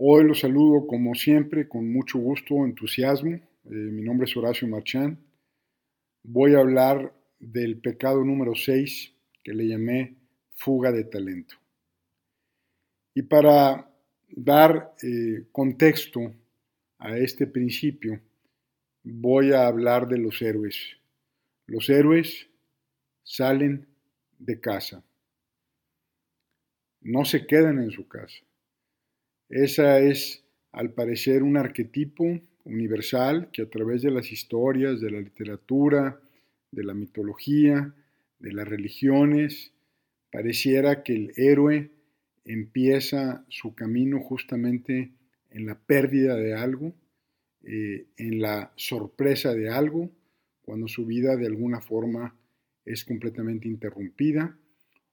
Hoy los saludo como siempre con mucho gusto, entusiasmo. Eh, mi nombre es Horacio Marchán. Voy a hablar del pecado número 6 que le llamé fuga de talento. Y para dar eh, contexto a este principio, voy a hablar de los héroes. Los héroes salen de casa. No se quedan en su casa. Esa es, al parecer, un arquetipo universal que a través de las historias, de la literatura, de la mitología, de las religiones, pareciera que el héroe empieza su camino justamente en la pérdida de algo, eh, en la sorpresa de algo, cuando su vida de alguna forma es completamente interrumpida,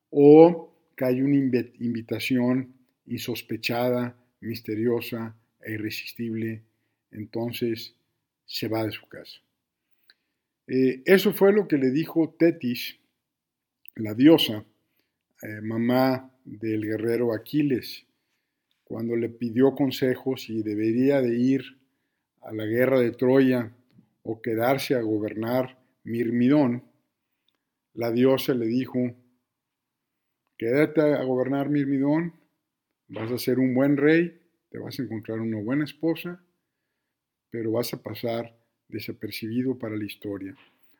o cae una invitación insospechada misteriosa e irresistible, entonces se va de su casa. Eh, eso fue lo que le dijo Tetis, la diosa, eh, mamá del guerrero Aquiles, cuando le pidió consejos si debería de ir a la guerra de Troya o quedarse a gobernar Mirmidón, la diosa le dijo, quédate a gobernar Mirmidón Vas a ser un buen rey, te vas a encontrar una buena esposa, pero vas a pasar desapercibido para la historia.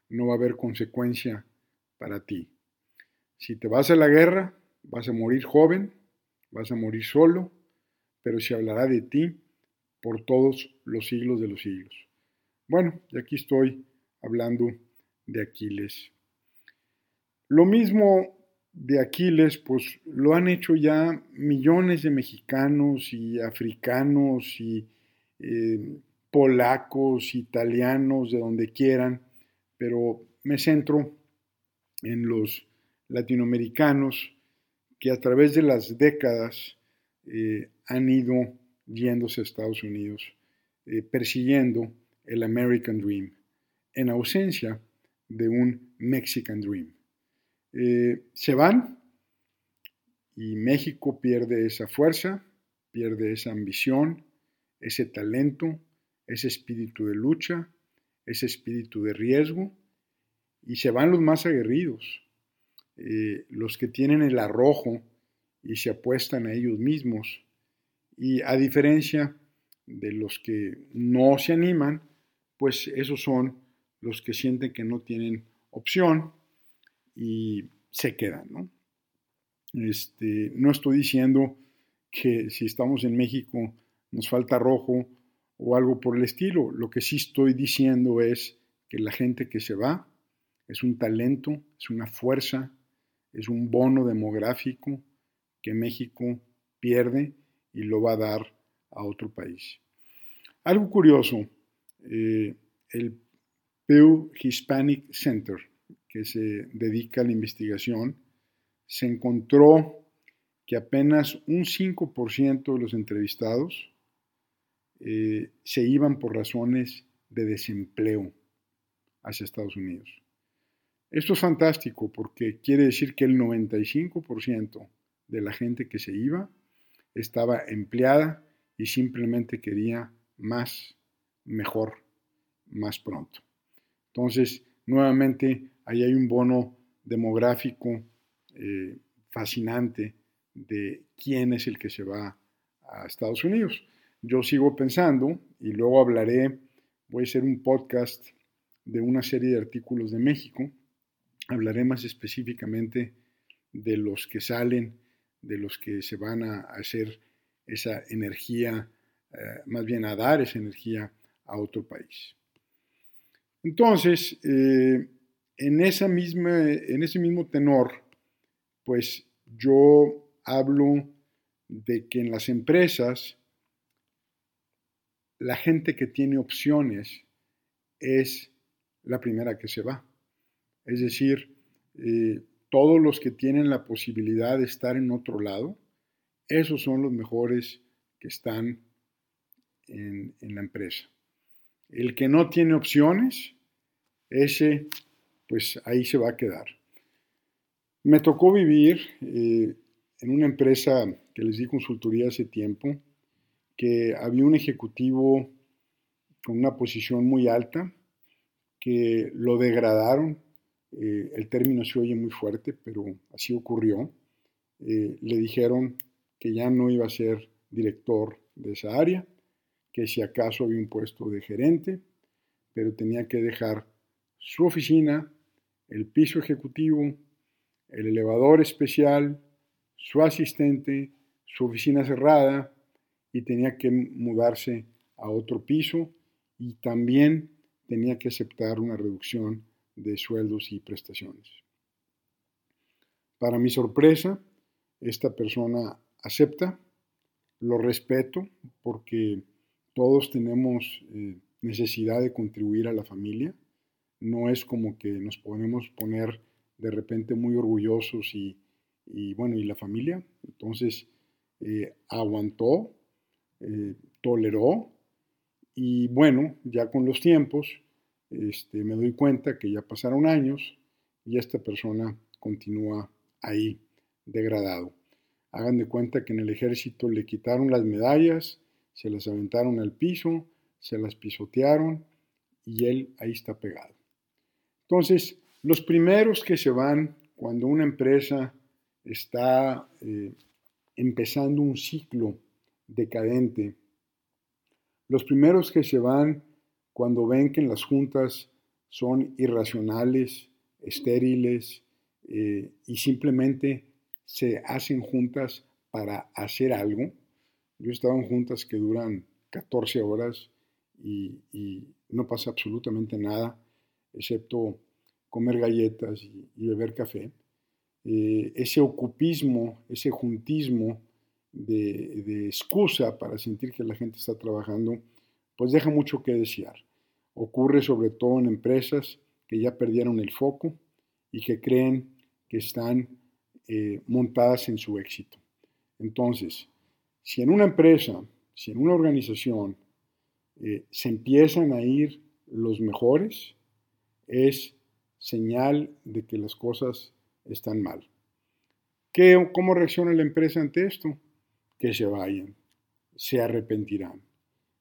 No va a haber consecuencia para ti. Si te vas a la guerra, vas a morir joven, vas a morir solo, pero se hablará de ti por todos los siglos de los siglos. Bueno, y aquí estoy hablando de Aquiles. Lo mismo de Aquiles, pues lo han hecho ya millones de mexicanos y africanos y eh, polacos, italianos, de donde quieran, pero me centro en los latinoamericanos que a través de las décadas eh, han ido yéndose a Estados Unidos, eh, persiguiendo el American Dream, en ausencia de un Mexican Dream. Eh, se van y México pierde esa fuerza, pierde esa ambición, ese talento, ese espíritu de lucha, ese espíritu de riesgo, y se van los más aguerridos, eh, los que tienen el arrojo y se apuestan a ellos mismos, y a diferencia de los que no se animan, pues esos son los que sienten que no tienen opción y se quedan, ¿no? Este, no estoy diciendo que si estamos en México nos falta rojo o algo por el estilo. Lo que sí estoy diciendo es que la gente que se va es un talento, es una fuerza, es un bono demográfico que México pierde y lo va a dar a otro país. Algo curioso, eh, el Pew Hispanic Center que se dedica a la investigación, se encontró que apenas un 5% de los entrevistados eh, se iban por razones de desempleo hacia Estados Unidos. Esto es fantástico porque quiere decir que el 95% de la gente que se iba estaba empleada y simplemente quería más, mejor, más pronto. Entonces, nuevamente ahí hay un bono demográfico eh, fascinante de quién es el que se va a Estados Unidos. Yo sigo pensando y luego hablaré, voy a hacer un podcast de una serie de artículos de México, hablaré más específicamente de los que salen, de los que se van a hacer esa energía, eh, más bien a dar esa energía a otro país. Entonces, eh, en, esa misma, en ese mismo tenor, pues yo hablo de que en las empresas la gente que tiene opciones es la primera que se va. Es decir, eh, todos los que tienen la posibilidad de estar en otro lado, esos son los mejores que están en, en la empresa. El que no tiene opciones, ese pues ahí se va a quedar. Me tocó vivir eh, en una empresa que les di consultoría hace tiempo, que había un ejecutivo con una posición muy alta, que lo degradaron, eh, el término se oye muy fuerte, pero así ocurrió, eh, le dijeron que ya no iba a ser director de esa área, que si acaso había un puesto de gerente, pero tenía que dejar su oficina, el piso ejecutivo, el elevador especial, su asistente, su oficina cerrada y tenía que mudarse a otro piso y también tenía que aceptar una reducción de sueldos y prestaciones. Para mi sorpresa, esta persona acepta, lo respeto porque todos tenemos eh, necesidad de contribuir a la familia. No es como que nos podemos poner de repente muy orgullosos y, bueno, ¿y la familia? Entonces, eh, aguantó, eh, toleró y bueno, ya con los tiempos este, me doy cuenta que ya pasaron años y esta persona continúa ahí degradado. Hagan de cuenta que en el ejército le quitaron las medallas, se las aventaron al piso, se las pisotearon y él ahí está pegado. Entonces, los primeros que se van cuando una empresa está eh, empezando un ciclo decadente, los primeros que se van cuando ven que en las juntas son irracionales, estériles eh, y simplemente se hacen juntas para hacer algo. Yo he estado en juntas que duran 14 horas y, no pasa absolutamente nada, excepto comer galletas y, beber café. Eh, ese ocupismo, ese juntismo de, excusa para sentir que la gente está trabajando, pues deja mucho que desear. Ocurre sobre todo en empresas que ya perdieron el foco y que creen que están eh, montadas en su éxito. Entonces, si en una empresa, si en una organización eh, se empiezan a ir los mejores, es señal de que las cosas están mal. ¿Qué, ¿Cómo reacciona la empresa ante esto? Que se vayan, se arrepentirán.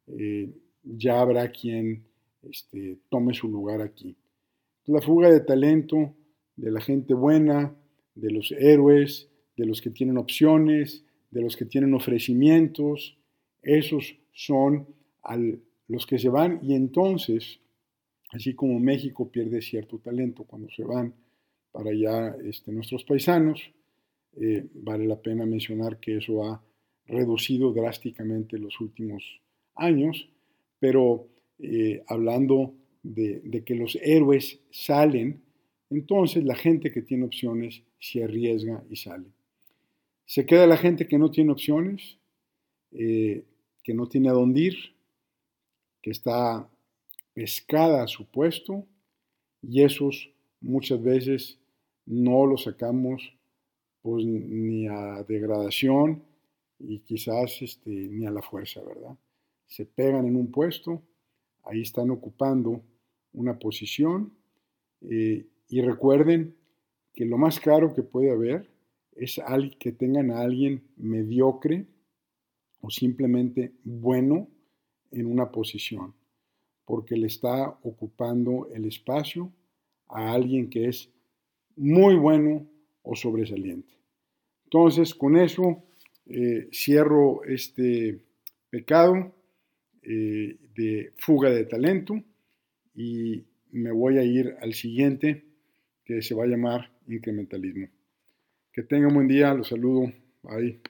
Eh, ya habrá quien este, tome su lugar aquí. La fuga de talento de la gente buena, de los héroes, de los que tienen opciones, de los que tienen ofrecimientos. Esos son los que se van y entonces, así como México pierde cierto talento cuando se van para allá este, nuestros paisanos, eh, vale la pena mencionar que eso ha reducido drásticamente los últimos años, pero eh, hablando de que los héroes salen, entonces la gente que tiene opciones se arriesga y sale. Se queda la gente que no tiene opciones, eh, que no tiene a dónde ir, que está pescada a su puesto y esos muchas veces no los sacamos pues ni a degradación y quizás este, ni a la fuerza, ¿verdad? Se pegan en un puesto, ahí están ocupando una posición eh, y recuerden que lo más caro que puede haber es que tengan a alguien mediocre o simplemente bueno en una posición, porque le está ocupando el espacio a alguien que es muy bueno o sobresaliente. Entonces, con eso eh, cierro este pecado eh, de fuga de talento y me voy a ir al siguiente que se va a llamar incrementalismo. Que tengan buen día, los saludo. Bye.